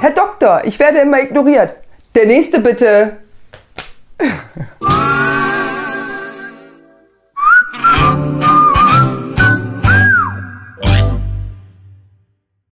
Herr Doktor, ich werde immer ignoriert. Der nächste bitte.